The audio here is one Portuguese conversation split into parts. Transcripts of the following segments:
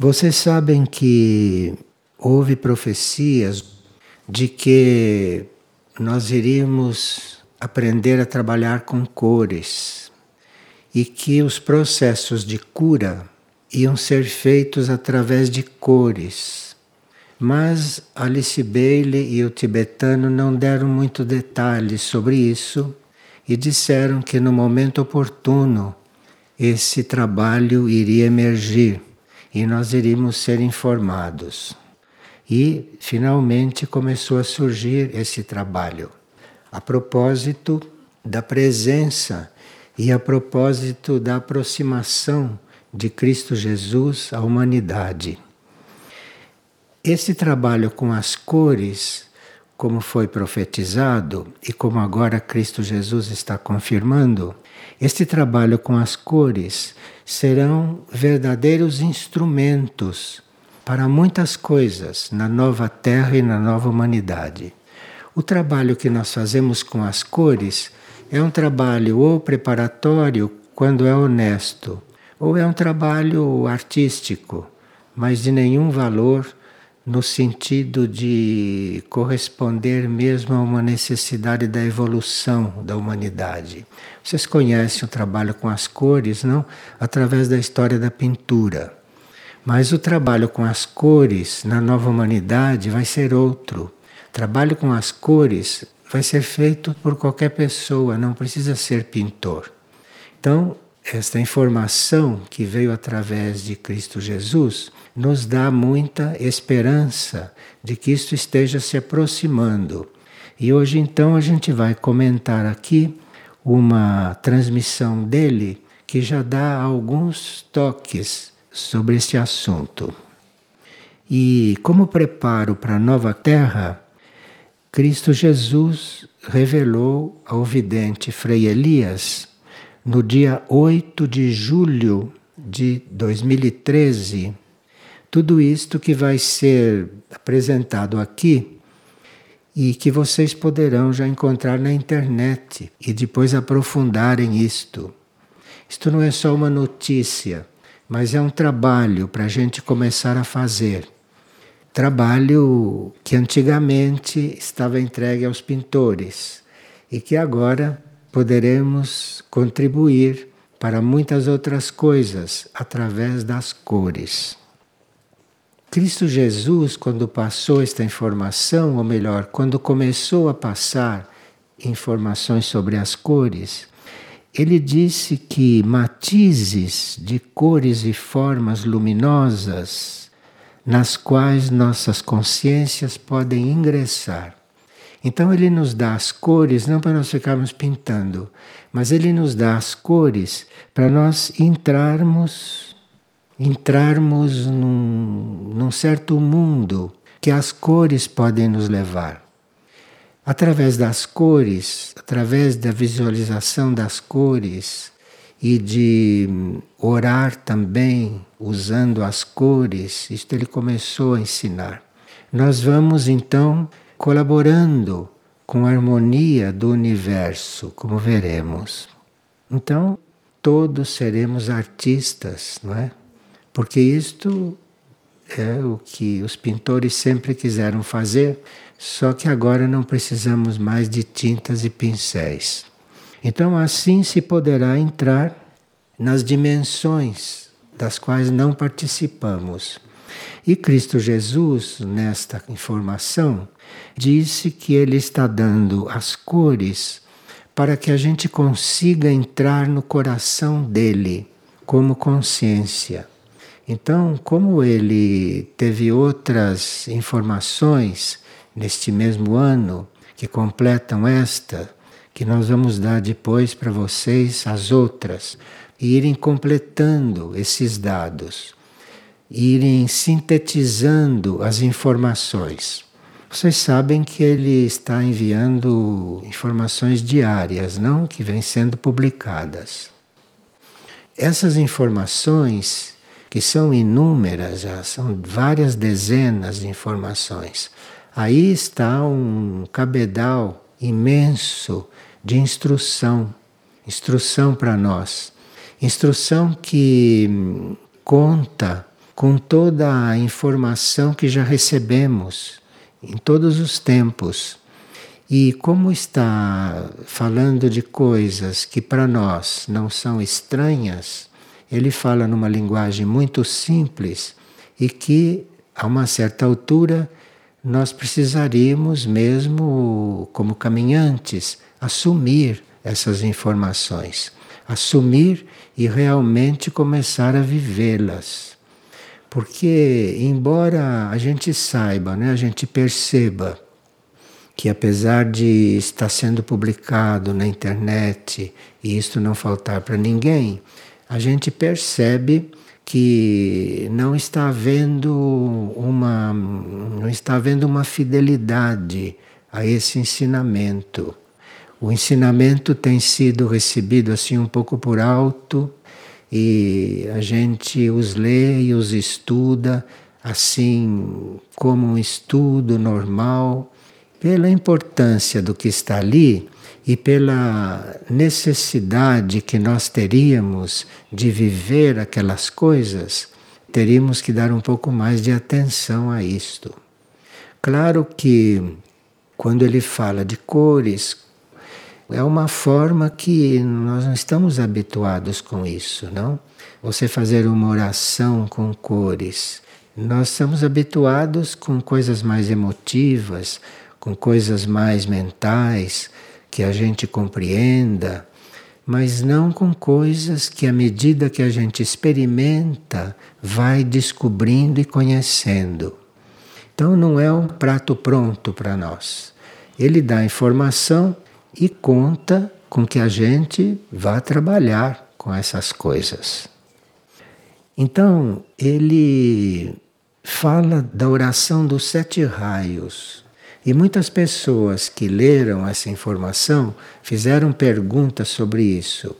Vocês sabem que houve profecias de que nós iríamos aprender a trabalhar com cores e que os processos de cura iam ser feitos através de cores. Mas Alice Bailey e o tibetano não deram muito detalhes sobre isso e disseram que no momento oportuno esse trabalho iria emergir e nós iríamos ser informados. E finalmente começou a surgir esse trabalho. A propósito da presença e a propósito da aproximação de Cristo Jesus à humanidade. Esse trabalho com as cores, como foi profetizado e como agora Cristo Jesus está confirmando, este trabalho com as cores serão verdadeiros instrumentos para muitas coisas na nova terra e na nova humanidade. O trabalho que nós fazemos com as cores é um trabalho ou preparatório quando é honesto, ou é um trabalho artístico, mas de nenhum valor no sentido de corresponder mesmo a uma necessidade da evolução da humanidade. Vocês conhecem o trabalho com as cores, não? Através da história da pintura. Mas o trabalho com as cores na nova humanidade vai ser outro. Trabalho com as cores vai ser feito por qualquer pessoa, não precisa ser pintor. Então, esta informação que veio através de Cristo Jesus nos dá muita esperança de que isto esteja se aproximando. E hoje, então, a gente vai comentar aqui uma transmissão dele que já dá alguns toques sobre este assunto. E como preparo para a nova terra, Cristo Jesus revelou ao vidente Frei Elias, no dia 8 de julho de 2013, tudo isto que vai ser apresentado aqui e que vocês poderão já encontrar na internet e depois aprofundarem isto. Isto não é só uma notícia, mas é um trabalho para a gente começar a fazer. Trabalho que antigamente estava entregue aos pintores e que agora poderemos contribuir para muitas outras coisas através das cores. Cristo Jesus, quando passou esta informação, ou melhor, quando começou a passar informações sobre as cores, ele disse que matizes de cores e formas luminosas nas quais nossas consciências podem ingressar. Então ele nos dá as cores não para nós ficarmos pintando, mas ele nos dá as cores para nós entrarmos entrarmos num, num certo mundo que as cores podem nos levar. Através das cores, através da visualização das cores, e de orar também usando as cores, isto ele começou a ensinar. Nós vamos então colaborando com a harmonia do universo, como veremos. Então, todos seremos artistas, não é? Porque isto é o que os pintores sempre quiseram fazer, só que agora não precisamos mais de tintas e pincéis. Então, assim se poderá entrar nas dimensões das quais não participamos. E Cristo Jesus, nesta informação, disse que Ele está dando as cores para que a gente consiga entrar no coração dele como consciência. Então, como ele teve outras informações neste mesmo ano que completam esta, que nós vamos dar depois para vocês as outras, e irem completando esses dados, irem sintetizando as informações. Vocês sabem que ele está enviando informações diárias, não que vêm sendo publicadas. Essas informações, que são inúmeras, já são várias dezenas de informações. Aí está um cabedal imenso de instrução, instrução para nós. Instrução que conta com toda a informação que já recebemos em todos os tempos. E como está falando de coisas que para nós não são estranhas, ele fala numa linguagem muito simples e que, a uma certa altura, nós precisaríamos mesmo, como caminhantes, assumir essas informações, assumir e realmente começar a vivê-las. Porque, embora a gente saiba, né, a gente perceba que apesar de estar sendo publicado na internet e isto não faltar para ninguém, a gente percebe que não está havendo uma não está havendo uma fidelidade a esse ensinamento. O ensinamento tem sido recebido assim um pouco por alto e a gente os lê e os estuda assim como um estudo normal pela importância do que está ali e pela necessidade que nós teríamos de viver aquelas coisas, teríamos que dar um pouco mais de atenção a isto. Claro que quando ele fala de cores, é uma forma que nós não estamos habituados com isso, não? Você fazer uma oração com cores. Nós estamos habituados com coisas mais emotivas, com coisas mais mentais, que a gente compreenda, mas não com coisas que, à medida que a gente experimenta, vai descobrindo e conhecendo. Então, não é um prato pronto para nós. Ele dá informação e conta com que a gente vá trabalhar com essas coisas. Então, ele fala da oração dos sete raios. E muitas pessoas que leram essa informação fizeram perguntas sobre isso.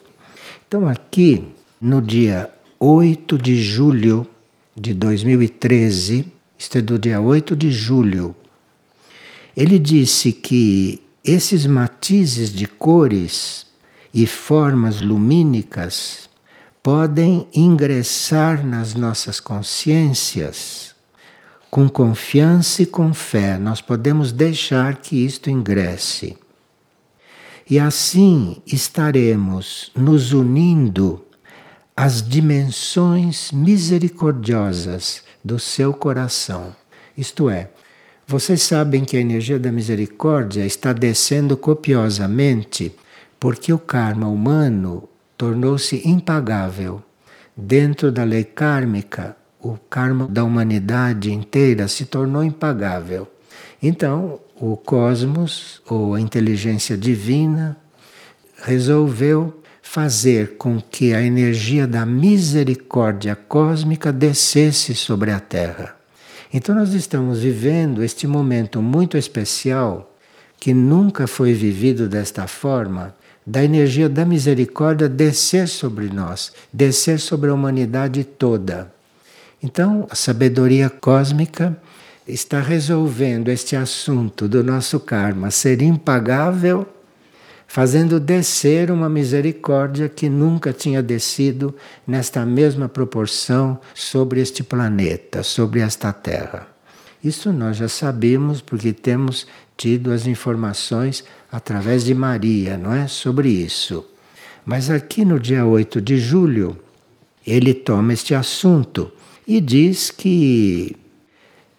Então, aqui, no dia 8 de julho de 2013, isto é do dia 8 de julho, ele disse que esses matizes de cores e formas lumínicas podem ingressar nas nossas consciências com confiança e com fé, nós podemos deixar que isto ingresse. E assim estaremos nos unindo às dimensões misericordiosas do seu coração. Isto é, vocês sabem que a energia da misericórdia está descendo copiosamente porque o karma humano tornou-se impagável. Dentro da lei kármica, o karma da humanidade inteira se tornou impagável. Então, o cosmos, ou a inteligência divina, resolveu fazer com que a energia da misericórdia cósmica descesse sobre a Terra. Então, nós estamos vivendo este momento muito especial que nunca foi vivido desta forma da energia da misericórdia descer sobre nós, descer sobre a humanidade toda. Então, a sabedoria cósmica está resolvendo este assunto do nosso karma ser impagável, fazendo descer uma misericórdia que nunca tinha descido nesta mesma proporção sobre este planeta, sobre esta Terra. Isso nós já sabemos porque temos tido as informações através de Maria, não é? Sobre isso. Mas aqui no dia 8 de julho, ele toma este assunto e diz que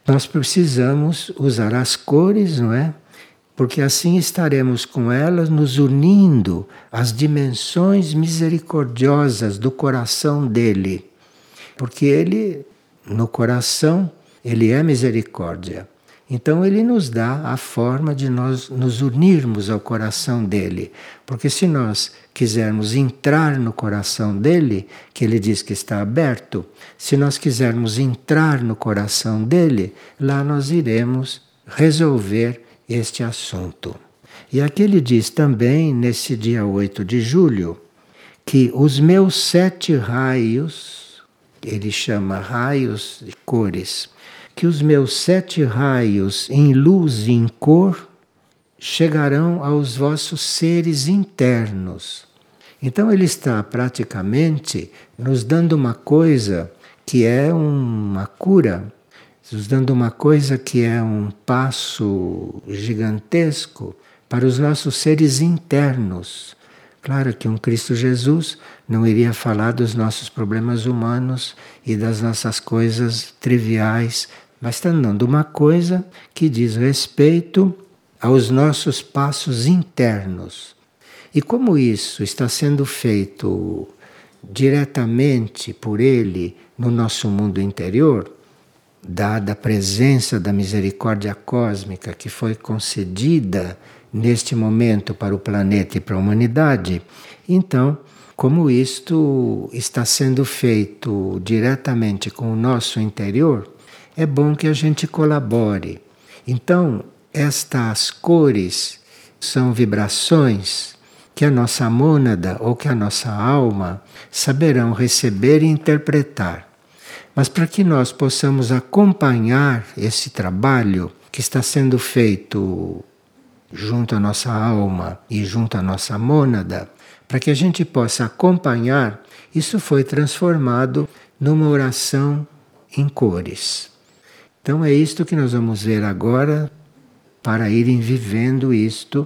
nós precisamos usar as cores, não é? Porque assim estaremos com elas nos unindo às dimensões misericordiosas do coração dele. Porque ele, no coração, ele é misericórdia. Então ele nos dá a forma de nós nos unirmos ao coração dele. Porque se nós quisermos entrar no coração dele, que ele diz que está aberto, se nós quisermos entrar no coração dele, lá nós iremos resolver este assunto. E aqui ele diz também, nesse dia 8 de julho, que os meus sete raios, ele chama raios de cores, que os meus sete raios em luz e em cor chegarão aos vossos seres internos. Então ele está praticamente nos dando uma coisa que é uma cura, nos dando uma coisa que é um passo gigantesco para os nossos seres internos. Claro que um Cristo Jesus não iria falar dos nossos problemas humanos e das nossas coisas triviais, mas está dando uma coisa que diz respeito aos nossos passos internos. E como isso está sendo feito diretamente por Ele no nosso mundo interior, dada a presença da misericórdia cósmica que foi concedida neste momento para o planeta e para a humanidade, então, como isto está sendo feito diretamente com o nosso interior, é bom que a gente colabore. Então, estas cores são vibrações que a nossa mônada ou que a nossa alma saberão receber e interpretar. Mas para que nós possamos acompanhar esse trabalho que está sendo feito junto à nossa alma e junto à nossa mônada, para que a gente possa acompanhar, isso foi transformado numa oração em cores. Então é isto que nós vamos ver agora para irem vivendo isto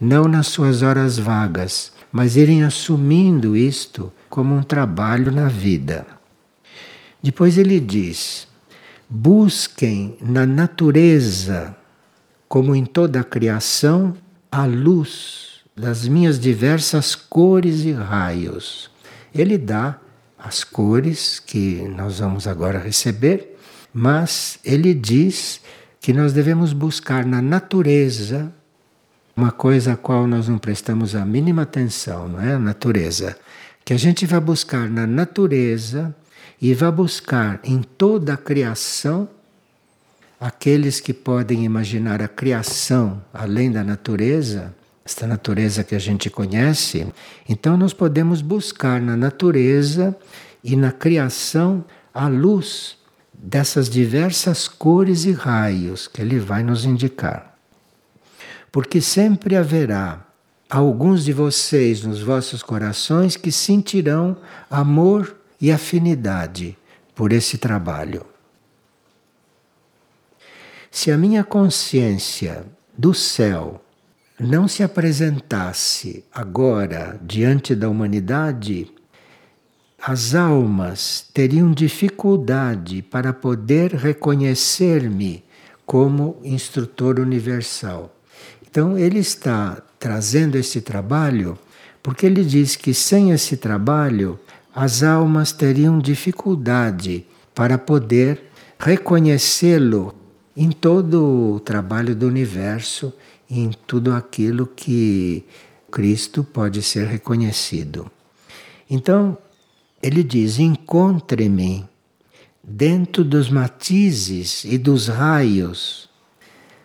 não nas suas horas vagas, mas irem assumindo isto como um trabalho na vida. Depois ele diz: busquem na natureza, como em toda a criação, a luz das minhas diversas cores e raios. Ele dá as cores que nós vamos agora receber, mas ele diz que nós devemos buscar na natureza uma coisa a qual nós não prestamos a mínima atenção, não é? A natureza. Que a gente vai buscar na natureza e vai buscar em toda a criação aqueles que podem imaginar a criação além da natureza, esta natureza que a gente conhece. Então nós podemos buscar na natureza e na criação a luz dessas diversas cores e raios que ele vai nos indicar porque sempre haverá alguns de vocês nos vossos corações que sentirão amor e afinidade por esse trabalho. Se a minha consciência do céu não se apresentasse agora diante da humanidade, as almas teriam dificuldade para poder reconhecer-me como instrutor universal. Então ele está trazendo esse trabalho porque ele diz que sem esse trabalho as almas teriam dificuldade para poder reconhecê-lo em todo o trabalho do universo, em tudo aquilo que Cristo pode ser reconhecido. Então, ele diz: encontre-me dentro dos matizes e dos raios.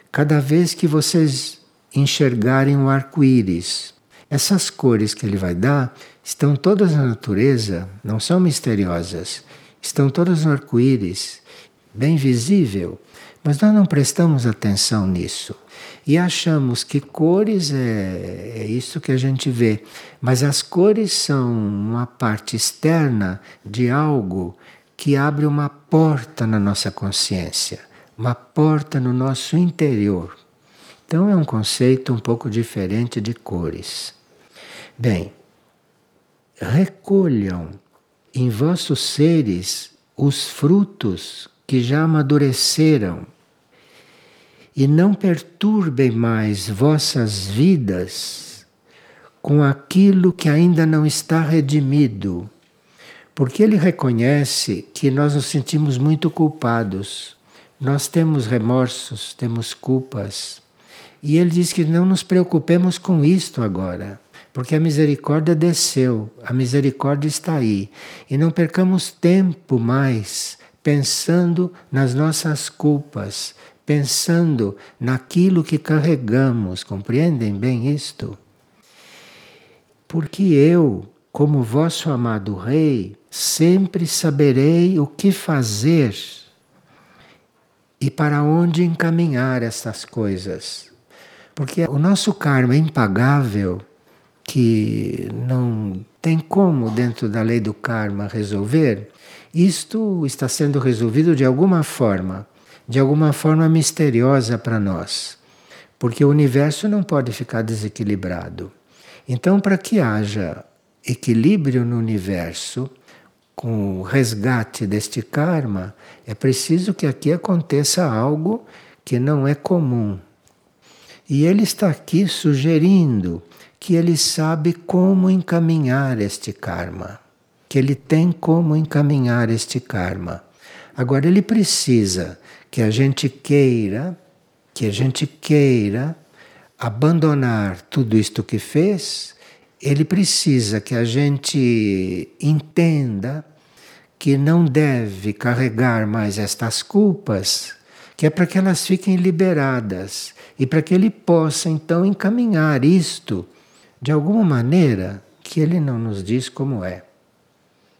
Cada vez que vocês enxergarem o arco-íris. Essas cores que ele vai dar estão todas na natureza, não são misteriosas, estão todas no arco-íris, bem visível, mas nós não prestamos atenção nisso. E achamos que cores é, é isso que a gente vê, mas as cores são uma parte externa de algo que abre uma porta na nossa consciência, uma porta no nosso interior. Então é um conceito um pouco diferente de cores. Bem, recolham em vossos seres os frutos que já amadureceram e não perturbem mais vossas vidas com aquilo que ainda não está redimido. Porque ele reconhece que nós nos sentimos muito culpados. Nós temos remorsos, temos culpas. E ele diz que não nos preocupemos com isto agora, porque a misericórdia desceu, a misericórdia está aí. E não percamos tempo mais pensando nas nossas culpas, pensando naquilo que carregamos. Compreendem bem isto? Porque eu, como vosso amado Rei, sempre saberei o que fazer e para onde encaminhar essas coisas. Porque o nosso karma é impagável, que não tem como, dentro da lei do karma, resolver? Isto está sendo resolvido de alguma forma, de alguma forma misteriosa para nós, porque o universo não pode ficar desequilibrado. Então, para que haja equilíbrio no universo, com o resgate deste karma, é preciso que aqui aconteça algo que não é comum. E ele está aqui sugerindo que ele sabe como encaminhar este karma, que ele tem como encaminhar este karma. Agora ele precisa que a gente queira, que a gente queira abandonar tudo isto que fez, ele precisa que a gente entenda que não deve carregar mais estas culpas, que é para que elas fiquem liberadas e para que ele possa então encaminhar isto de alguma maneira que ele não nos diz como é.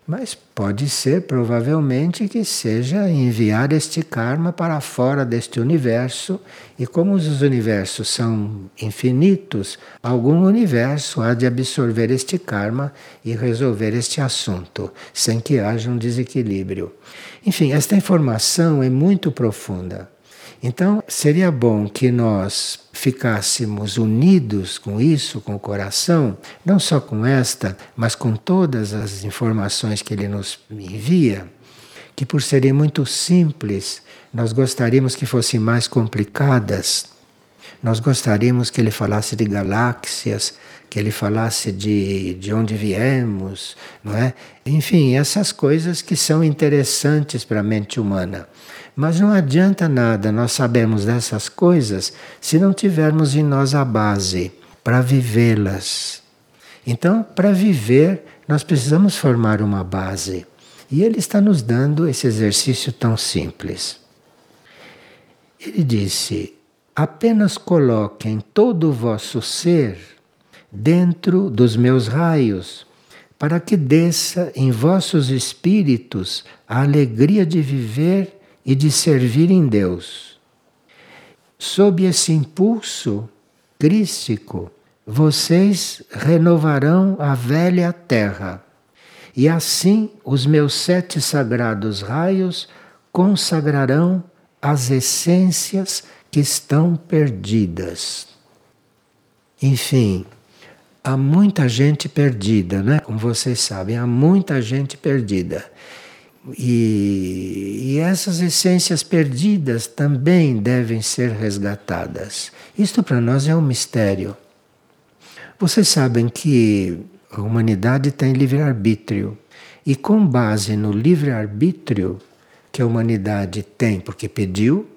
Mas pode ser, provavelmente, que seja enviar este karma para fora deste universo, e como os universos são infinitos, algum universo há de absorver este karma e resolver este assunto, sem que haja um desequilíbrio. Enfim, esta informação é muito profunda. Então, seria bom que nós ficássemos unidos com isso, com o coração, não só com esta, mas com todas as informações que ele nos envia, que por serem muito simples, nós gostaríamos que fossem mais complicadas. Nós gostaríamos que ele falasse de galáxias, que ele falasse de, de onde viemos, não é? Enfim, essas coisas que são interessantes para a mente humana. Mas não adianta nada nós sabermos dessas coisas se não tivermos em nós a base para vivê-las. Então, para viver, nós precisamos formar uma base. E ele está nos dando esse exercício tão simples. Ele disse: apenas coloquem todo o vosso ser dentro dos meus raios, para que desça em vossos espíritos a alegria de viver e de servir em Deus. Sob esse impulso crístico, vocês renovarão a velha terra, e assim os meus sete sagrados raios consagrarão as essências que estão perdidas. Enfim, há muita gente perdida, né? Como vocês sabem, há muita gente perdida. E, e, essas essências perdidas também devem ser resgatadas. Isto para nós é um mistério. Vocês sabem que a humanidade tem livre-arbítrio. E com base no livre-arbítrio que a humanidade tem, porque pediu,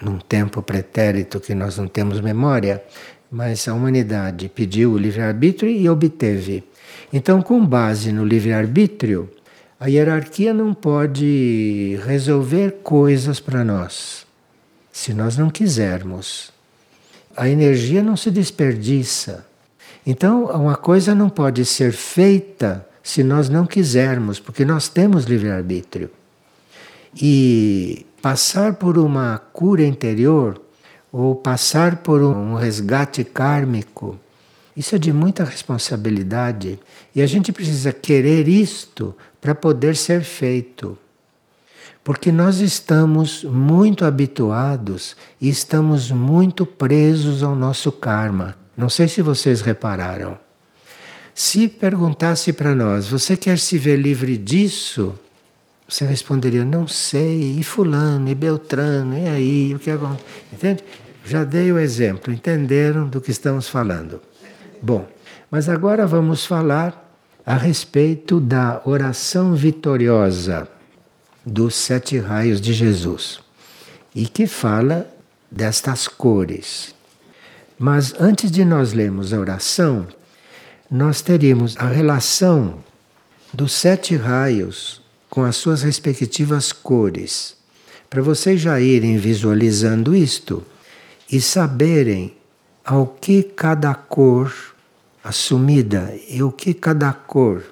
num tempo pretérito que nós não temos memória, mas a humanidade pediu o livre-arbítrio e obteve. Então, com base no livre-arbítrio, a hierarquia não pode resolver coisas para nós, se nós não quisermos. A energia não se desperdiça. Então, uma coisa não pode ser feita se nós não quisermos, porque nós temos livre-arbítrio. E passar por uma cura interior ou passar por um resgate kármico isso é de muita responsabilidade e a gente precisa querer isto para poder ser feito. Porque nós estamos muito habituados e estamos muito presos ao nosso karma. Não sei se vocês repararam. Se perguntasse para nós, você quer se ver livre disso? Você responderia, não sei, e fulano, e Beltrano, e aí, o que acontece? Entende? Já dei o exemplo, entenderam do que estamos falando. Bom, mas agora vamos falar a respeito da oração vitoriosa dos sete raios de Jesus e que fala destas cores. Mas antes de nós lermos a oração, nós teríamos a relação dos sete raios com as suas respectivas cores, para vocês já irem visualizando isto e saberem ao que cada cor assumida e o que cada cor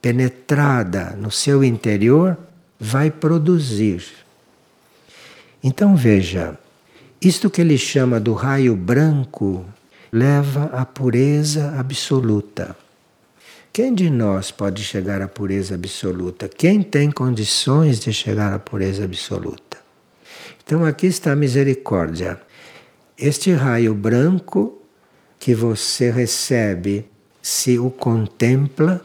penetrada no seu interior vai produzir. Então veja, isto que ele chama do raio branco leva à pureza absoluta. quem de nós pode chegar à pureza absoluta? Quem tem condições de chegar à pureza absoluta? Então aqui está a misericórdia. Este raio branco que você recebe, se o contempla,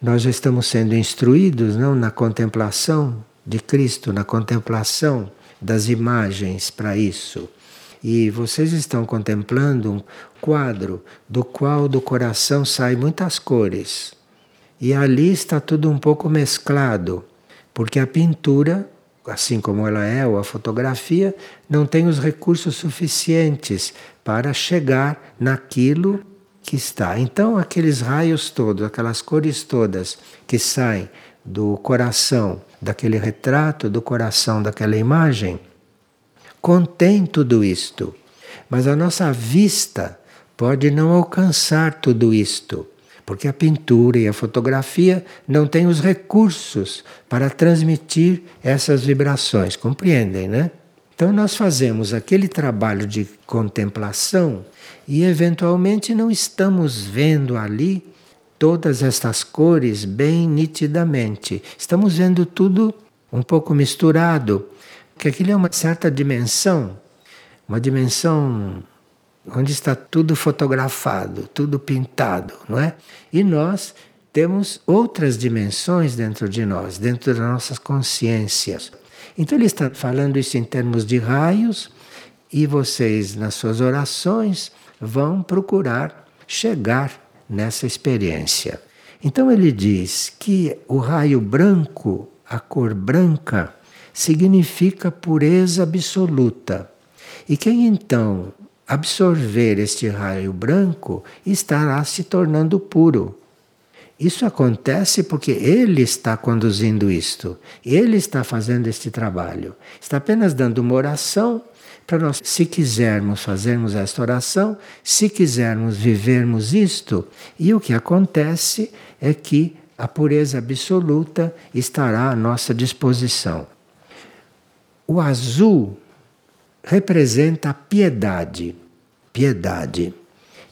nós estamos sendo instruídos não na contemplação de Cristo, na contemplação das imagens para isso. E vocês estão contemplando um quadro do qual do coração saem muitas cores. E ali está tudo um pouco mesclado, porque a pintura, assim como ela é, ou a fotografia, não tem os recursos suficientes para chegar naquilo que está. Então, aqueles raios todos, aquelas cores todas que saem do coração daquele retrato, do coração daquela imagem, contém tudo isto. Mas a nossa vista pode não alcançar tudo isto, porque a pintura e a fotografia não têm os recursos para transmitir essas vibrações, compreendem, né? Então nós fazemos aquele trabalho de contemplação e eventualmente não estamos vendo ali todas estas cores bem nitidamente. Estamos vendo tudo um pouco misturado, que aquilo é uma certa dimensão, uma dimensão onde está tudo fotografado, tudo pintado, não é? E nós temos outras dimensões dentro de nós, dentro das nossas consciências. Então ele está falando isso em termos de raios e vocês nas suas orações vão procurar chegar nessa experiência. Então ele diz que o raio branco, a cor branca, significa pureza absoluta. E quem então absorver este raio branco estará se tornando puro. Isso acontece porque ele está conduzindo isto, ele está fazendo este trabalho. Está apenas dando uma oração para nós, se quisermos fazermos esta oração, se quisermos vivermos isto, e o que acontece é que a pureza absoluta estará à nossa disposição. O azul representa a piedade. Piedade.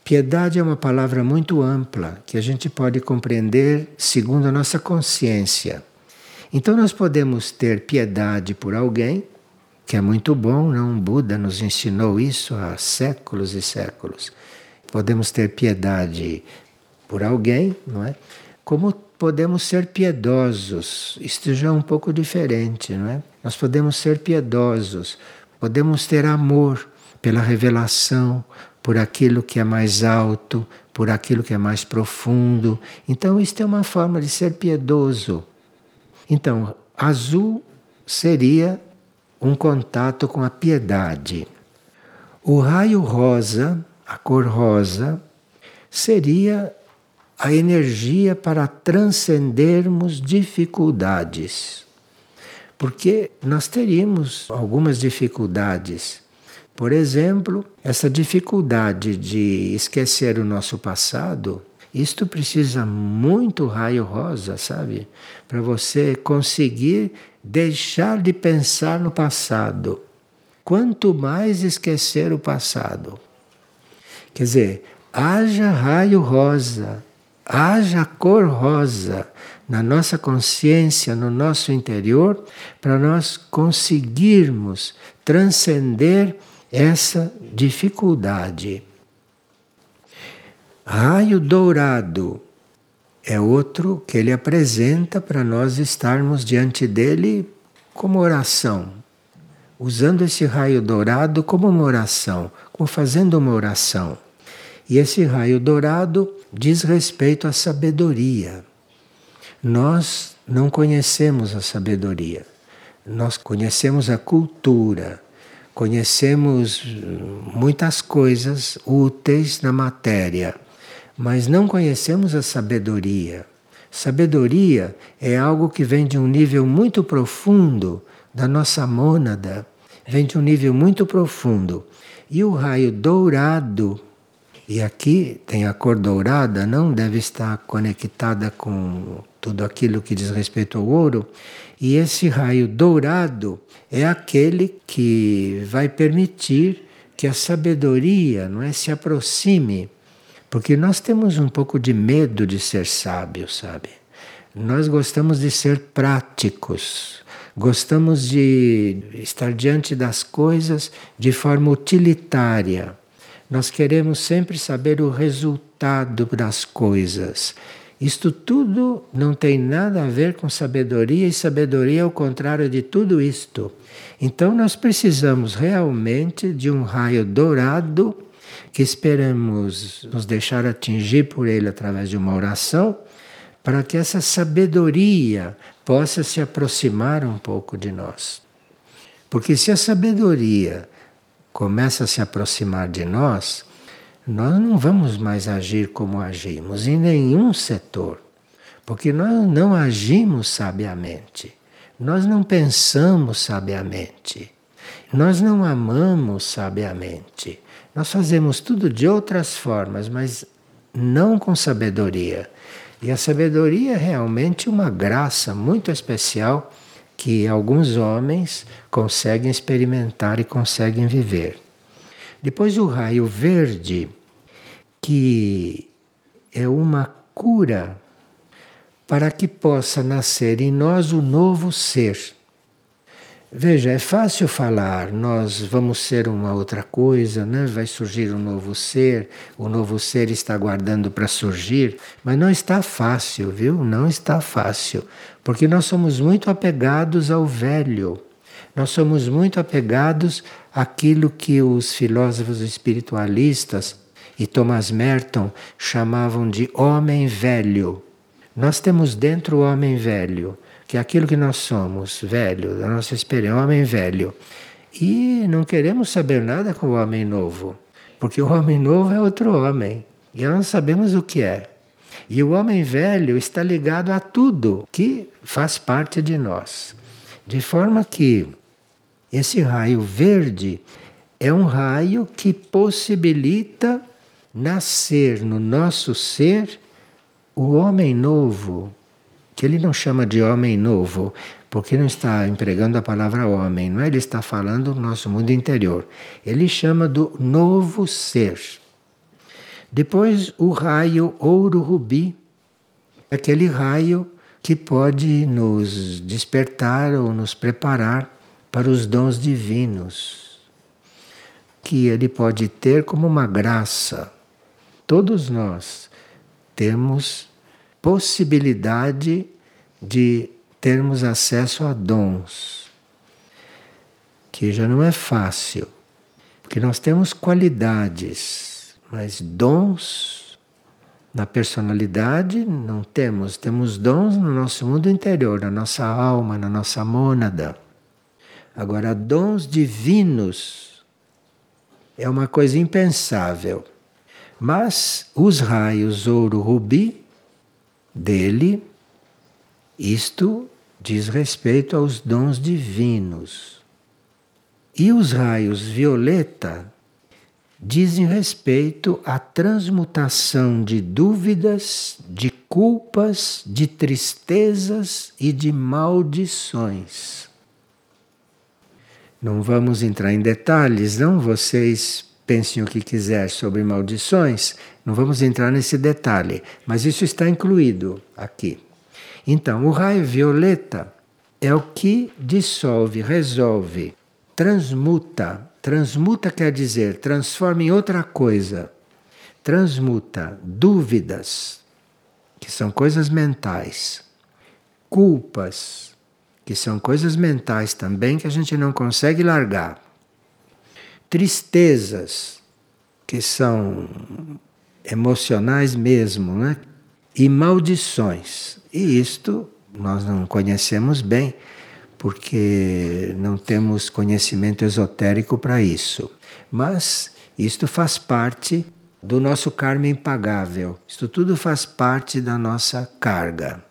Piedade é uma palavra muito ampla que a gente pode compreender segundo a nossa consciência. Então nós podemos ter piedade por alguém, que é muito bom, não? Buda nos ensinou isso há séculos e séculos. Podemos ter piedade por alguém, não é? Como podemos ser piedosos. Isto já é um pouco diferente, não é? Nós podemos ser piedosos, podemos ter amor pela revelação, por aquilo que é mais alto, por aquilo que é mais profundo. Então, isto é uma forma de ser piedoso. Então, azul seria um contato com a piedade. O raio rosa, a cor rosa, seria a energia para transcendermos dificuldades. Porque nós teríamos algumas dificuldades por exemplo, essa dificuldade de esquecer o nosso passado, isto precisa muito raio rosa, sabe? Para você conseguir deixar de pensar no passado. Quanto mais esquecer o passado. Quer dizer, haja raio rosa, haja cor rosa na nossa consciência, no nosso interior, para nós conseguirmos transcender essa dificuldade. Raio dourado é outro que ele apresenta para nós estarmos diante dele como oração, usando esse raio dourado como uma oração, como fazendo uma oração. E esse raio dourado diz respeito à sabedoria. Nós não conhecemos a sabedoria, nós conhecemos a cultura Conhecemos muitas coisas úteis na matéria, mas não conhecemos a sabedoria. Sabedoria é algo que vem de um nível muito profundo da nossa mônada, vem de um nível muito profundo. E o raio dourado, e aqui tem a cor dourada, não deve estar conectada com tudo aquilo que diz respeito ao ouro, e esse raio dourado é aquele que vai permitir que a sabedoria não é, se aproxime Porque nós temos um pouco de medo de ser sábios, sabe? Nós gostamos de ser práticos, gostamos de estar diante das coisas de forma utilitária. Nós queremos sempre saber o resultado das coisas. Isto tudo não tem nada a ver com sabedoria, e sabedoria é o contrário de tudo isto. Então, nós precisamos realmente de um raio dourado que esperamos nos deixar atingir por ele através de uma oração para que essa sabedoria possa se aproximar um pouco de nós. Porque se a sabedoria começa a se aproximar de nós, nós não vamos mais agir como agimos em nenhum setor. Porque nós não agimos sabiamente, nós não pensamos sabiamente, nós não amamos sabiamente. Nós fazemos tudo de outras formas, mas não com sabedoria. E a sabedoria é realmente uma graça muito especial que alguns homens conseguem experimentar e conseguem viver. Depois o raio verde, que é uma cura para que possa nascer em nós o novo ser. Veja, é fácil falar, nós vamos ser uma outra coisa, né? vai surgir um novo ser, o novo ser está aguardando para surgir, mas não está fácil, viu? Não está fácil, porque nós somos muito apegados ao velho, nós somos muito apegados àquilo que os filósofos espiritualistas e Thomas Merton chamavam de homem velho. Nós temos dentro o homem velho que é aquilo que nós somos, velho, da nossa experiência, homem velho. E não queremos saber nada com o homem novo, porque o homem novo é outro homem, e nós não sabemos o que é. E o homem velho está ligado a tudo que faz parte de nós. De forma que esse raio verde é um raio que possibilita nascer no nosso ser o homem novo, que ele não chama de homem novo, porque não está empregando a palavra homem, não é? Ele está falando do nosso mundo interior. Ele chama do novo ser. Depois, o raio ouro-rubi, aquele raio que pode nos despertar ou nos preparar para os dons divinos, que ele pode ter como uma graça. Todos nós temos possibilidade de termos acesso a dons, que já não é fácil, porque nós temos qualidades, mas dons na personalidade não temos, temos dons no nosso mundo interior, na nossa alma, na nossa mônada. Agora, dons divinos é uma coisa impensável. Mas os raios ouro-rubi dele, isto diz respeito aos dons divinos. E os raios violeta dizem respeito à transmutação de dúvidas, de culpas, de tristezas e de maldições. Não vamos entrar em detalhes, não? Vocês pensem o que quiser sobre maldições, não vamos entrar nesse detalhe, mas isso está incluído aqui. Então, o raio violeta é o que dissolve, resolve, transmuta. Transmuta quer dizer transforma em outra coisa. Transmuta dúvidas, que são coisas mentais, culpas, que são coisas mentais também que a gente não consegue largar tristezas, que são emocionais mesmo, né? e maldições. E isto nós não conhecemos bem, porque não temos conhecimento esotérico para isso. Mas isto faz parte do nosso karma impagável. Isto tudo faz parte da nossa carga.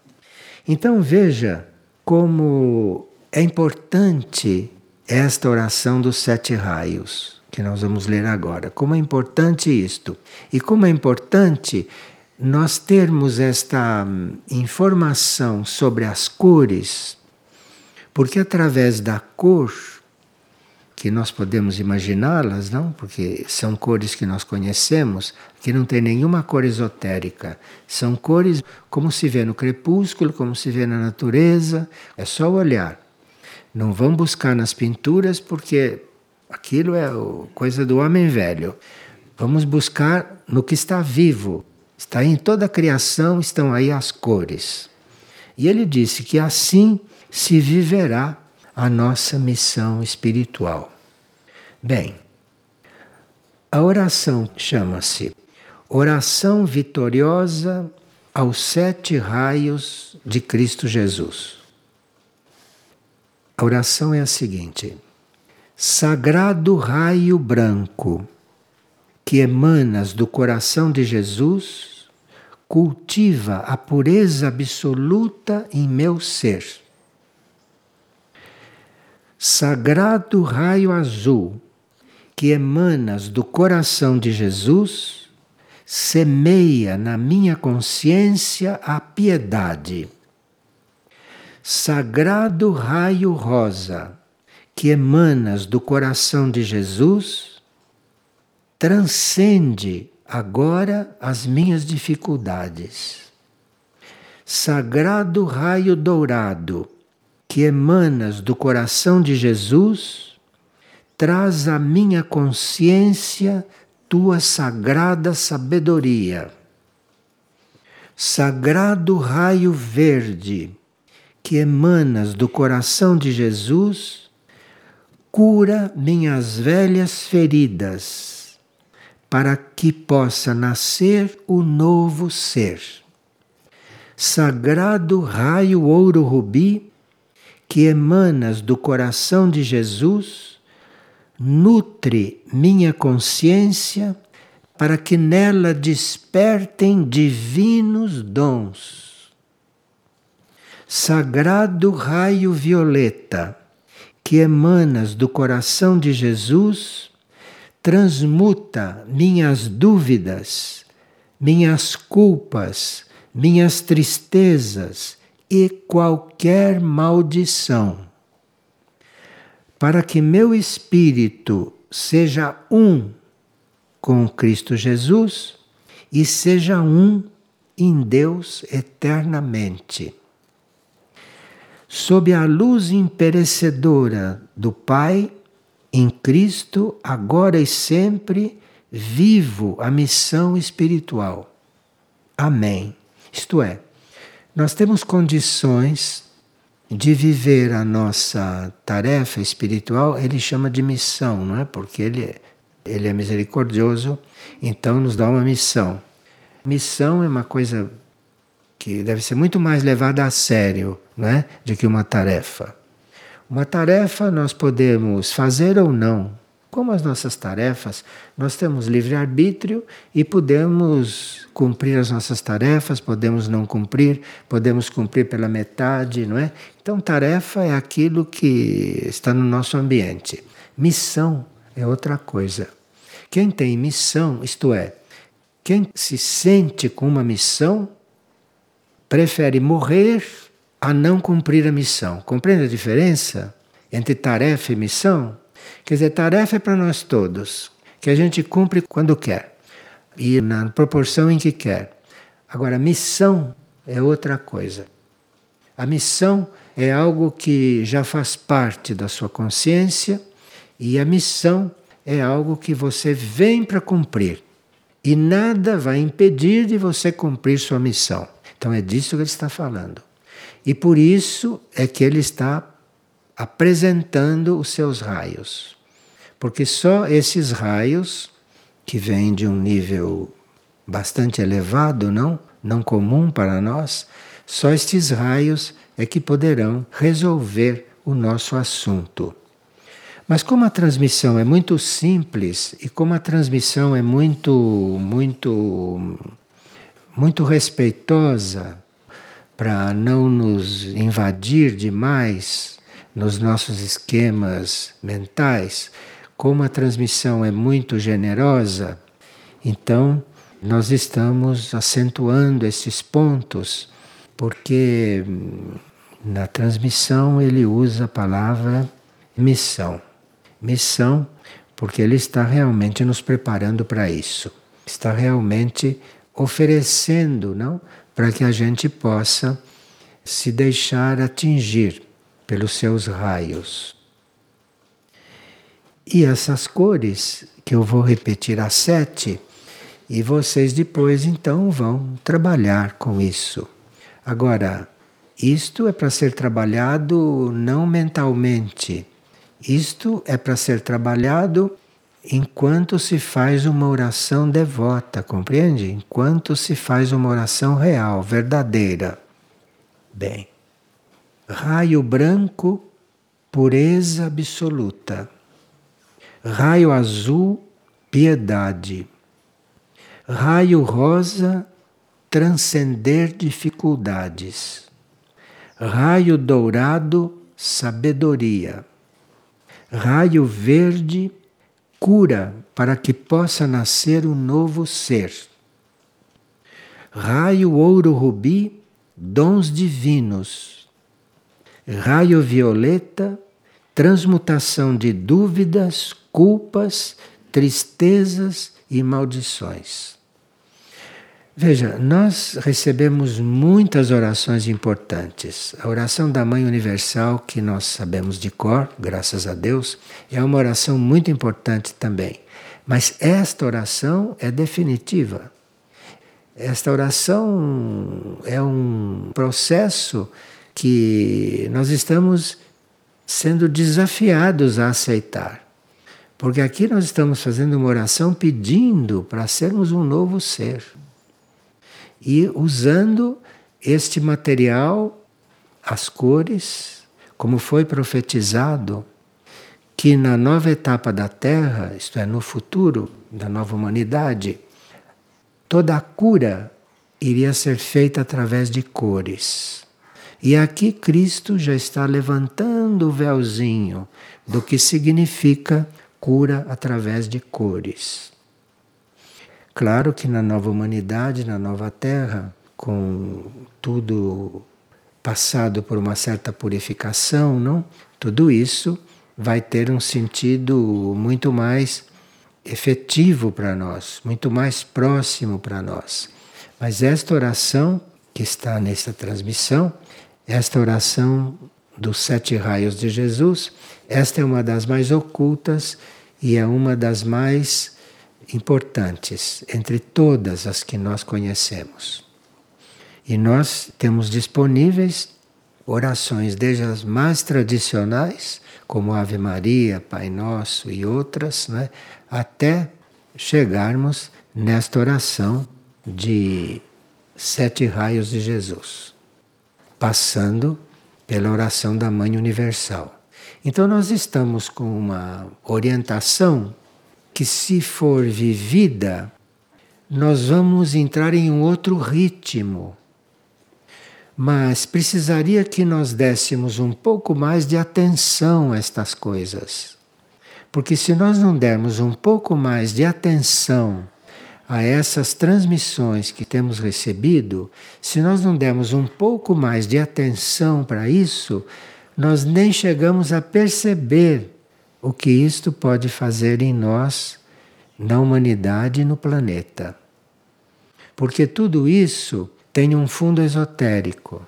Então veja como é importante esta oração dos sete raios, que nós vamos ler agora. Como é importante isto. E como é importante nós termos esta hum, informação sobre as cores, porque através da cor que nós podemos imaginá-las, não? Porque são cores que nós conhecemos, que não tem nenhuma cor esotérica. São cores como se vê no crepúsculo, como se vê na natureza, é só olhar. Não vão buscar nas pinturas porque aquilo é coisa do homem velho. Vamos buscar no que está vivo. Está em toda a criação, estão aí as cores. E ele disse que assim se viverá a nossa missão espiritual. Bem, a oração chama-se Oração Vitoriosa aos Sete Raios de Cristo Jesus. A oração é a seguinte: Sagrado raio branco que emanas do coração de Jesus, cultiva a pureza absoluta em meu ser sagrado raio azul que emanas do coração de Jesus, semeia na minha consciência a piedade. Sagrado raio rosa que emanas do coração de Jesus, transcende agora as minhas dificuldades. Sagrado raio dourado que emanas do coração de Jesus, traz à minha consciência tua sagrada sabedoria. Sagrado raio verde, que emanas do coração de Jesus, cura minhas velhas feridas, para que possa nascer o novo ser. Sagrado raio ouro rubi, que emanas do coração de Jesus, nutre minha consciência para que nela despertem divinos dons. Sagrado raio violeta, que emanas do coração de Jesus, transmuta minhas dúvidas, minhas culpas, minhas tristezas e qualquer maldição, para que meu espírito seja um com Cristo Jesus e seja um em Deus eternamente. Sob a luz imperecedora do Pai, em Cristo, agora e sempre, vivo a missão espiritual. Amém. Isto é, nós temos condições de viver a nossa tarefa espiritual, ele chama de missão, não é? Porque ele, ele é misericordioso, então nos dá uma missão. Missão é uma coisa que deve ser muito mais levada a sério, não é? Do que uma tarefa. Uma tarefa nós podemos fazer ou não, como as nossas tarefas, nós temos livre-arbítrio e podemos cumprir as nossas tarefas, podemos não cumprir, podemos cumprir pela metade, não é? Então, tarefa é aquilo que está no nosso ambiente. Missão é outra coisa. Quem tem missão, isto é, quem se sente com uma missão, prefere morrer a não cumprir a missão. Compreende a diferença entre tarefa e missão? Quer dizer, tarefa é para nós todos, que a gente cumpre quando quer e na proporção em que quer. Agora, missão é outra coisa. A missão é algo que já faz parte da sua consciência e a missão é algo que você vem para cumprir. E nada vai impedir de você cumprir sua missão. Então é disso que ele está falando. E por isso é que ele está apresentando os seus raios. Porque só esses raios, que vêm de um nível bastante elevado, não? Não comum para nós, só estes raios é que poderão resolver o nosso assunto. Mas como a transmissão é muito simples e como a transmissão é muito muito muito respeitosa para não nos invadir demais nos nossos esquemas mentais, como a transmissão é muito generosa, então nós estamos acentuando esses pontos, porque na transmissão ele usa a palavra missão. missão, porque Ele está realmente nos preparando para isso. Está realmente oferecendo, não? Para que a gente possa se deixar atingir pelos seus raios. E essas cores, que eu vou repetir as sete, e vocês depois então vão trabalhar com isso. Agora, isto é para ser trabalhado não mentalmente. Isto é para ser trabalhado enquanto se faz uma oração devota, compreende? Enquanto se faz uma oração real, verdadeira. Bem, raio branco, pureza absoluta. Raio azul, piedade. Raio rosa, transcender dificuldades. Raio dourado, sabedoria. Raio verde, cura para que possa nascer um novo ser. Raio ouro rubi, dons divinos. Raio violeta, transmutação de dúvidas, culpas, tristezas e maldições. Veja, nós recebemos muitas orações importantes. A oração da Mãe Universal, que nós sabemos de cor, graças a Deus, é uma oração muito importante também. Mas esta oração é definitiva. Esta oração é um processo que nós estamos sendo desafiados a aceitar. Porque aqui nós estamos fazendo uma oração pedindo para sermos um novo ser. E usando este material, as cores, como foi profetizado, que na nova etapa da Terra, isto é, no futuro da nova humanidade, toda a cura iria ser feita através de cores. E aqui Cristo já está levantando o véuzinho do que significa cura através de cores. Claro que na nova humanidade, na nova terra, com tudo passado por uma certa purificação, não? Tudo isso vai ter um sentido muito mais efetivo para nós, muito mais próximo para nós. Mas esta oração que está nesta transmissão, esta oração dos sete raios de Jesus, esta é uma das mais ocultas e é uma das mais importantes entre todas as que nós conhecemos. E nós temos disponíveis orações, desde as mais tradicionais, como Ave Maria, Pai Nosso e outras, né, até chegarmos nesta oração de sete raios de Jesus, passando pela oração da Mãe Universal. Então, nós estamos com uma orientação que, se for vivida, nós vamos entrar em um outro ritmo mas precisaria que nós dessemos um pouco mais de atenção a estas coisas. Porque se nós não dermos um pouco mais de atenção a essas transmissões que temos recebido, se nós não dermos um pouco mais de atenção para isso, nós nem chegamos a perceber o que isto pode fazer em nós, na humanidade e no planeta. Porque tudo isso tem um fundo esotérico.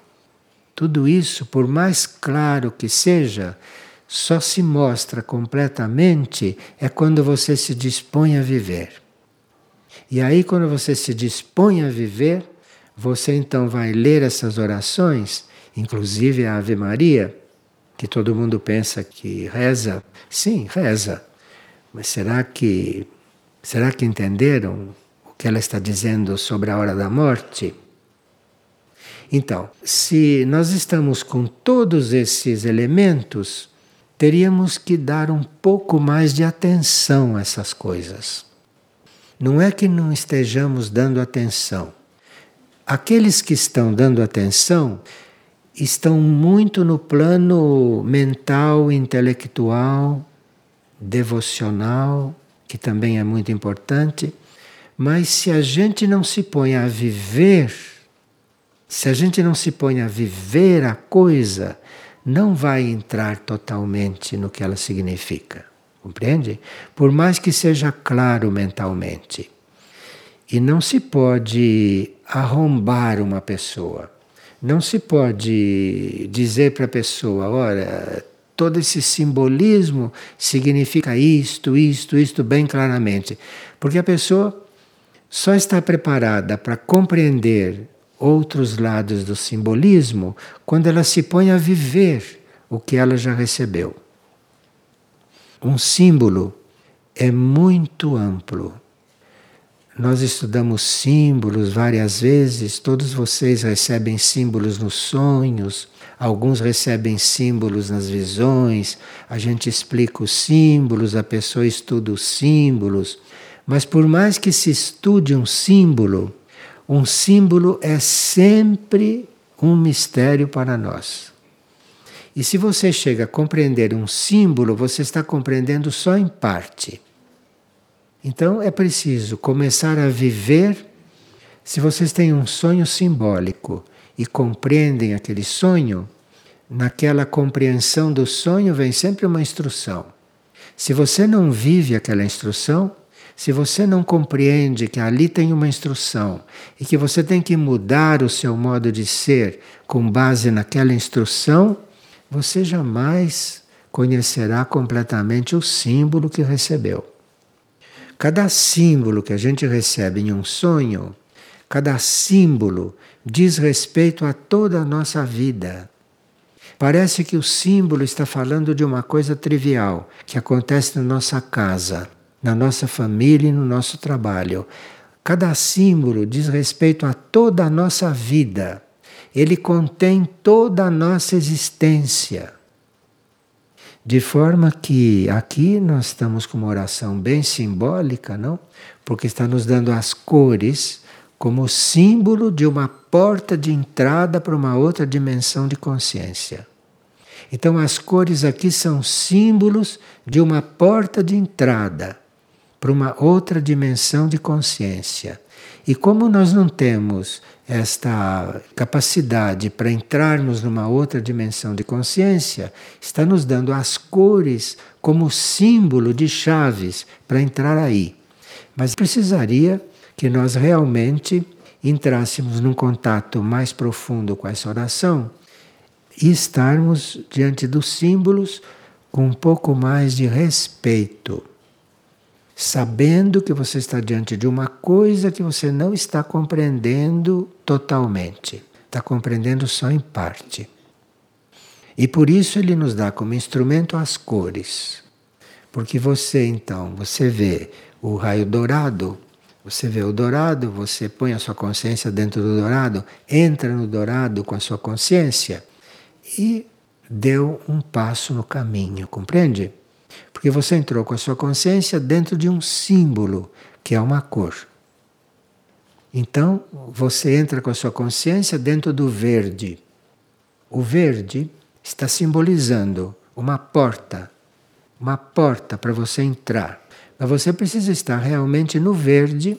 Tudo isso, por mais claro que seja, só se mostra completamente é quando você se dispõe a viver. E aí, quando você se dispõe a viver, você então vai ler essas orações, inclusive a Ave Maria, que todo mundo pensa que reza. Sim, reza. Mas será que será que entenderam o que ela está dizendo sobre a hora da morte? Então, se nós estamos com todos esses elementos, teríamos que dar um pouco mais de atenção a essas coisas. Não é que não estejamos dando atenção. Aqueles que estão dando atenção estão muito no plano mental, intelectual, devocional, que também é muito importante, mas se a gente não se põe a viver se a gente não se põe a viver a coisa, não vai entrar totalmente no que ela significa. Compreende? Por mais que seja claro mentalmente. E não se pode arrombar uma pessoa. Não se pode dizer para a pessoa, olha, todo esse simbolismo significa isto, isto, isto bem claramente. Porque a pessoa só está preparada para compreender outros lados do simbolismo quando ela se põe a viver o que ela já recebeu. Um símbolo é muito amplo. Nós estudamos símbolos várias vezes, todos vocês recebem símbolos nos sonhos, alguns recebem símbolos nas visões, a gente explica os símbolos, a pessoa estuda os símbolos, mas por mais que se estude um símbolo, um símbolo é sempre um mistério para nós. E se você chega a compreender um símbolo, você está compreendendo só em parte. Então é preciso começar a viver. Se vocês têm um sonho simbólico e compreendem aquele sonho, naquela compreensão do sonho vem sempre uma instrução. Se você não vive aquela instrução, se você não compreende que ali tem uma instrução e que você tem que mudar o seu modo de ser com base naquela instrução, você jamais conhecerá completamente o símbolo que recebeu. Cada símbolo que a gente recebe em um sonho, cada símbolo diz respeito a toda a nossa vida. Parece que o símbolo está falando de uma coisa trivial que acontece na nossa casa, na nossa família e no nosso trabalho. Cada símbolo diz respeito a toda a nossa vida ele contém toda a nossa existência. De forma que aqui nós estamos com uma oração bem simbólica, não? Porque está nos dando as cores como símbolo de uma porta de entrada para uma outra dimensão de consciência. Então as cores aqui são símbolos de uma porta de entrada para uma outra dimensão de consciência. E como nós não temos esta capacidade para entrarmos numa outra dimensão de consciência, está nos dando as cores como símbolo de chaves para entrar aí. Mas precisaria que nós realmente entrássemos num contato mais profundo com essa oração e estarmos diante dos símbolos com um pouco mais de respeito sabendo que você está diante de uma coisa que você não está compreendendo totalmente, está compreendendo só em parte. E por isso ele nos dá como instrumento as cores. Porque você então, você vê o raio dourado, você vê o dourado, você põe a sua consciência dentro do dourado, entra no dourado com a sua consciência e deu um passo no caminho, compreende? Porque você entrou com a sua consciência dentro de um símbolo, que é uma cor. Então, você entra com a sua consciência dentro do verde. O verde está simbolizando uma porta, uma porta para você entrar. Mas você precisa estar realmente no verde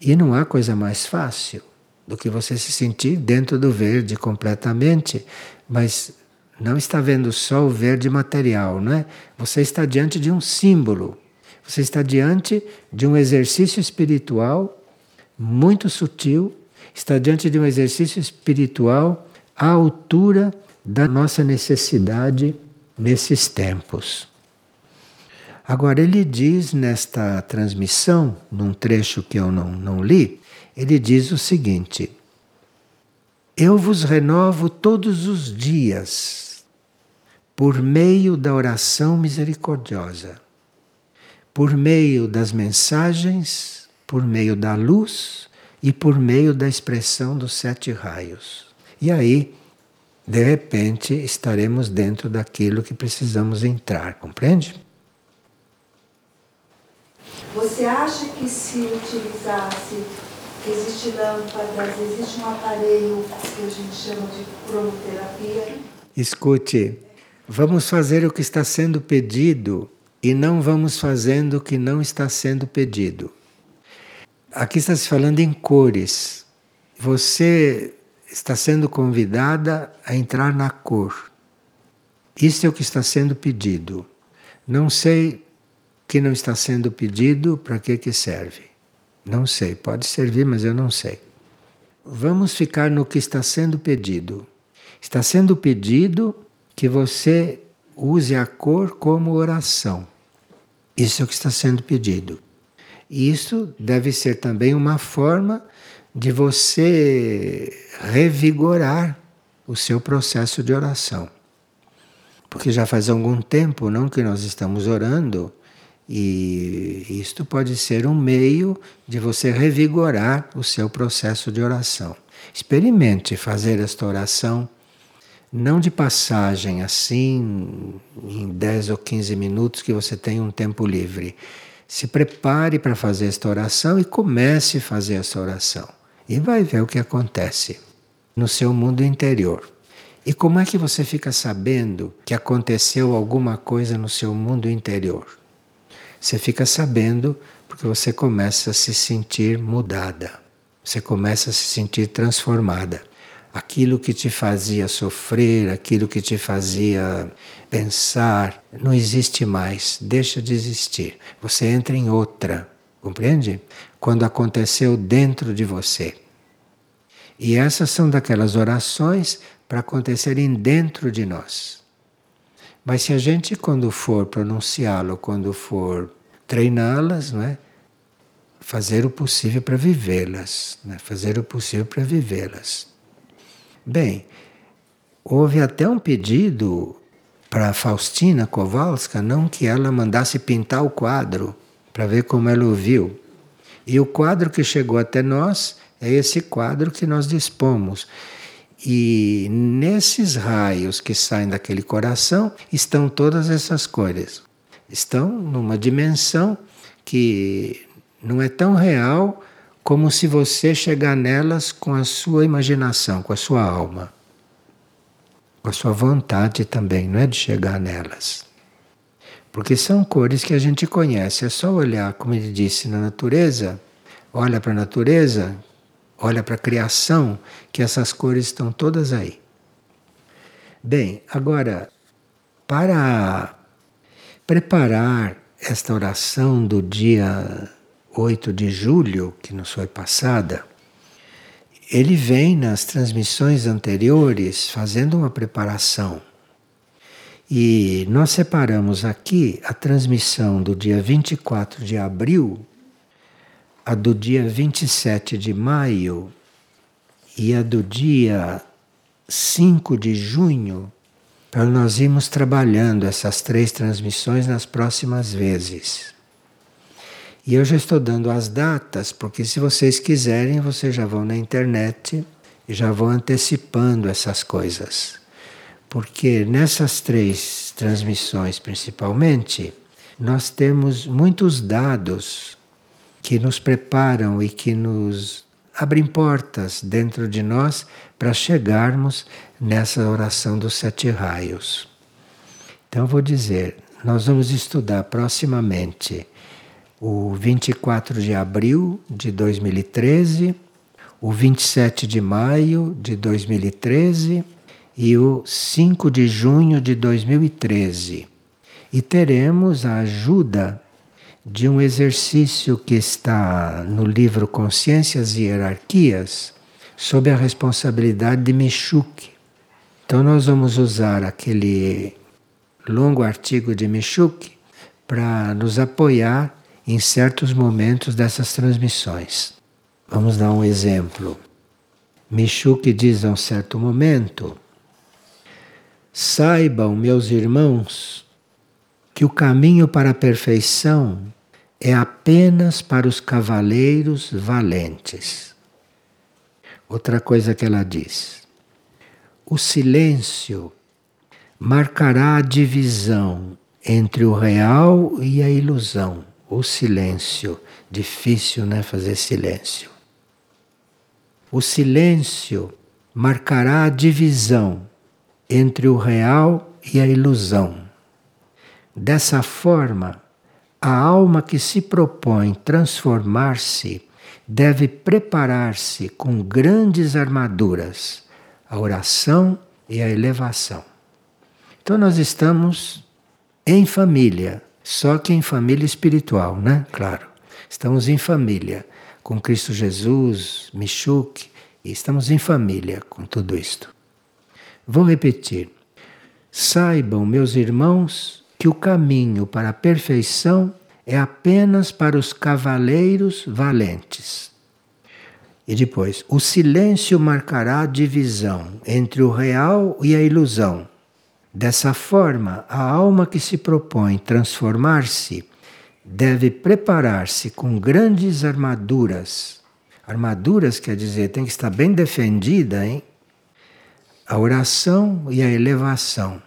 e não há coisa mais fácil do que você se sentir dentro do verde completamente, mas não está vendo só o verde material, não é? Você está diante de um símbolo. Você está diante de um exercício espiritual muito sutil, está diante de um exercício espiritual à altura da nossa necessidade nesses tempos. Agora, ele diz nesta transmissão, num trecho que eu não, não li, ele diz o seguinte: Eu vos renovo todos os dias por meio da oração misericordiosa, por meio das mensagens, por meio da luz e por meio da expressão dos sete raios. E aí, de repente, estaremos dentro daquilo que precisamos entrar, compreende? Você acha que se utilizasse, existe lâmpadas, existe um aparelho que a gente chama de cromoterapia? Escute, Vamos fazer o que está sendo pedido e não vamos fazendo o que não está sendo pedido. Aqui está se falando em cores. Você está sendo convidada a entrar na cor. Isso é o que está sendo pedido. Não sei que não está sendo pedido, para que que serve? Não sei, pode servir, mas eu não sei. Vamos ficar no que está sendo pedido. Está sendo pedido que você use a cor como oração. Isso é o que está sendo pedido. Isso deve ser também uma forma de você revigorar o seu processo de oração. Porque já faz algum tempo não que nós estamos orando e isto pode ser um meio de você revigorar o seu processo de oração. Experimente fazer esta oração não de passagem assim em 10 ou 15 minutos que você tem um tempo livre se prepare para fazer esta oração e comece a fazer essa oração. E vai ver o que acontece no seu mundo interior. E como é que você fica sabendo que aconteceu alguma coisa no seu mundo interior? Você fica sabendo porque você começa a se sentir mudada. Você começa a se sentir transformada aquilo que te fazia sofrer, aquilo que te fazia pensar, não existe mais, deixa de existir. Você entra em outra, compreende? Quando aconteceu dentro de você. E essas são daquelas orações para acontecerem dentro de nós. Mas se a gente, quando for pronunciá-lo, quando for treiná-las, não é? fazer o possível para vivê-las, né? fazer o possível para vivê-las. Bem, houve até um pedido para Faustina Kowalska, não que ela mandasse pintar o quadro, para ver como ela ouviu. E o quadro que chegou até nós é esse quadro que nós dispomos. E nesses raios que saem daquele coração estão todas essas cores. Estão numa dimensão que não é tão real como se você chegar nelas com a sua imaginação, com a sua alma, com a sua vontade também, não é de chegar nelas. Porque são cores que a gente conhece, é só olhar, como ele disse, na natureza, olha para a natureza, olha para a criação, que essas cores estão todas aí. Bem, agora, para preparar esta oração do dia 8 de julho, que nos foi passada, ele vem nas transmissões anteriores fazendo uma preparação. E nós separamos aqui a transmissão do dia 24 de abril, a do dia 27 de maio e a do dia 5 de junho, para nós irmos trabalhando essas três transmissões nas próximas vezes. E eu já estou dando as datas, porque se vocês quiserem, vocês já vão na internet e já vão antecipando essas coisas. Porque nessas três transmissões, principalmente, nós temos muitos dados que nos preparam e que nos abrem portas dentro de nós para chegarmos nessa oração dos sete raios. Então, vou dizer, nós vamos estudar proximamente o 24 de abril de 2013, o 27 de maio de 2013 e o 5 de junho de 2013. E teremos a ajuda de um exercício que está no livro Consciências e Hierarquias, sob a responsabilidade de Michuk. Então, nós vamos usar aquele longo artigo de Michuk para nos apoiar em certos momentos dessas transmissões. Vamos dar um exemplo. Michuk diz a um certo momento: Saibam, meus irmãos, que o caminho para a perfeição é apenas para os cavaleiros valentes. Outra coisa que ela diz: o silêncio marcará a divisão entre o real e a ilusão o silêncio. Difícil, né? Fazer silêncio. O silêncio marcará a divisão entre o real e a ilusão. Dessa forma, a alma que se propõe transformar-se deve preparar-se com grandes armaduras, a oração e a elevação. Então, nós estamos em família Só que em família espiritual, né? Claro. Estamos em família com Cristo Jesus, Michuk, e estamos em família com tudo isto. Vou repetir. Saibam, meus irmãos, que o caminho para a perfeição é apenas para os cavaleiros valentes. E depois, o silêncio marcará a divisão entre o real e a ilusão. Dessa forma, a alma que se propõe transformar-se deve preparar-se com grandes armaduras. Armaduras quer dizer, tem que estar bem defendida, hein? A oração e a elevação.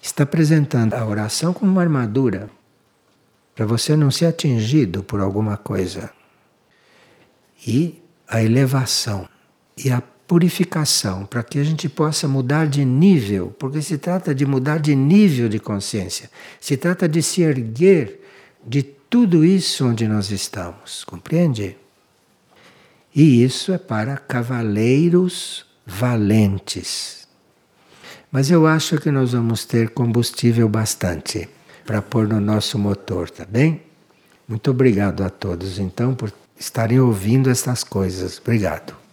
Está apresentando a oração como uma armadura para você não ser atingido por alguma coisa. E a elevação e a purificação, para que a gente possa mudar de nível, porque se trata de mudar de nível de consciência, se trata de se erguer de tudo isso onde nós estamos, compreende? E isso é para cavaleiros valentes. Mas eu acho que nós vamos ter combustível bastante para pôr no nosso motor, tá bem? Muito obrigado a todos, então, por estarem ouvindo estas coisas. Obrigado.